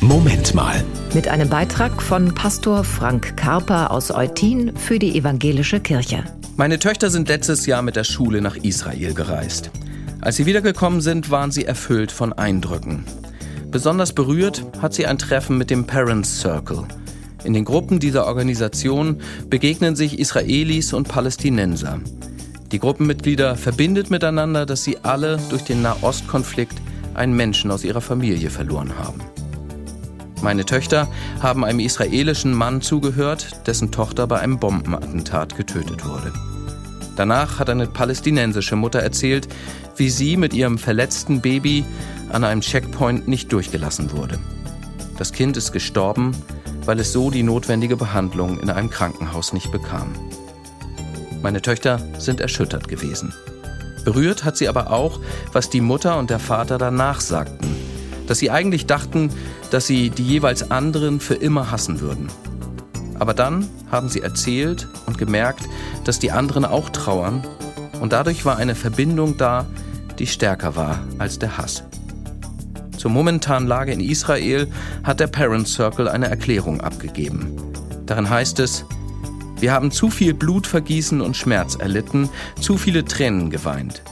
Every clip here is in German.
Moment mal. Mit einem Beitrag von Pastor Frank Karper aus Eutin für die Evangelische Kirche. Meine Töchter sind letztes Jahr mit der Schule nach Israel gereist. Als sie wiedergekommen sind, waren sie erfüllt von Eindrücken. Besonders berührt hat sie ein Treffen mit dem Parents Circle. In den Gruppen dieser Organisation begegnen sich Israelis und Palästinenser. Die Gruppenmitglieder verbindet miteinander, dass sie alle durch den Nahostkonflikt einen Menschen aus ihrer Familie verloren haben. Meine Töchter haben einem israelischen Mann zugehört, dessen Tochter bei einem Bombenattentat getötet wurde. Danach hat eine palästinensische Mutter erzählt, wie sie mit ihrem verletzten Baby an einem Checkpoint nicht durchgelassen wurde. Das Kind ist gestorben, weil es so die notwendige Behandlung in einem Krankenhaus nicht bekam. Meine Töchter sind erschüttert gewesen. Berührt hat sie aber auch, was die Mutter und der Vater danach sagten, dass sie eigentlich dachten, dass sie die jeweils anderen für immer hassen würden. Aber dann haben sie erzählt und gemerkt, dass die anderen auch trauern und dadurch war eine Verbindung da, die stärker war als der Hass. Zur momentanen Lage in Israel hat der Parent Circle eine Erklärung abgegeben. Darin heißt es, wir haben zu viel Blutvergießen und Schmerz erlitten, zu viele Tränen geweint.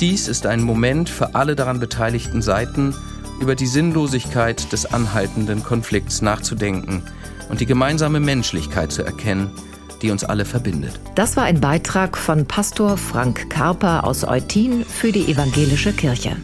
Dies ist ein Moment für alle daran beteiligten Seiten, über die Sinnlosigkeit des anhaltenden Konflikts nachzudenken und die gemeinsame Menschlichkeit zu erkennen, die uns alle verbindet. Das war ein Beitrag von Pastor Frank Karper aus Eutin für die Evangelische Kirche.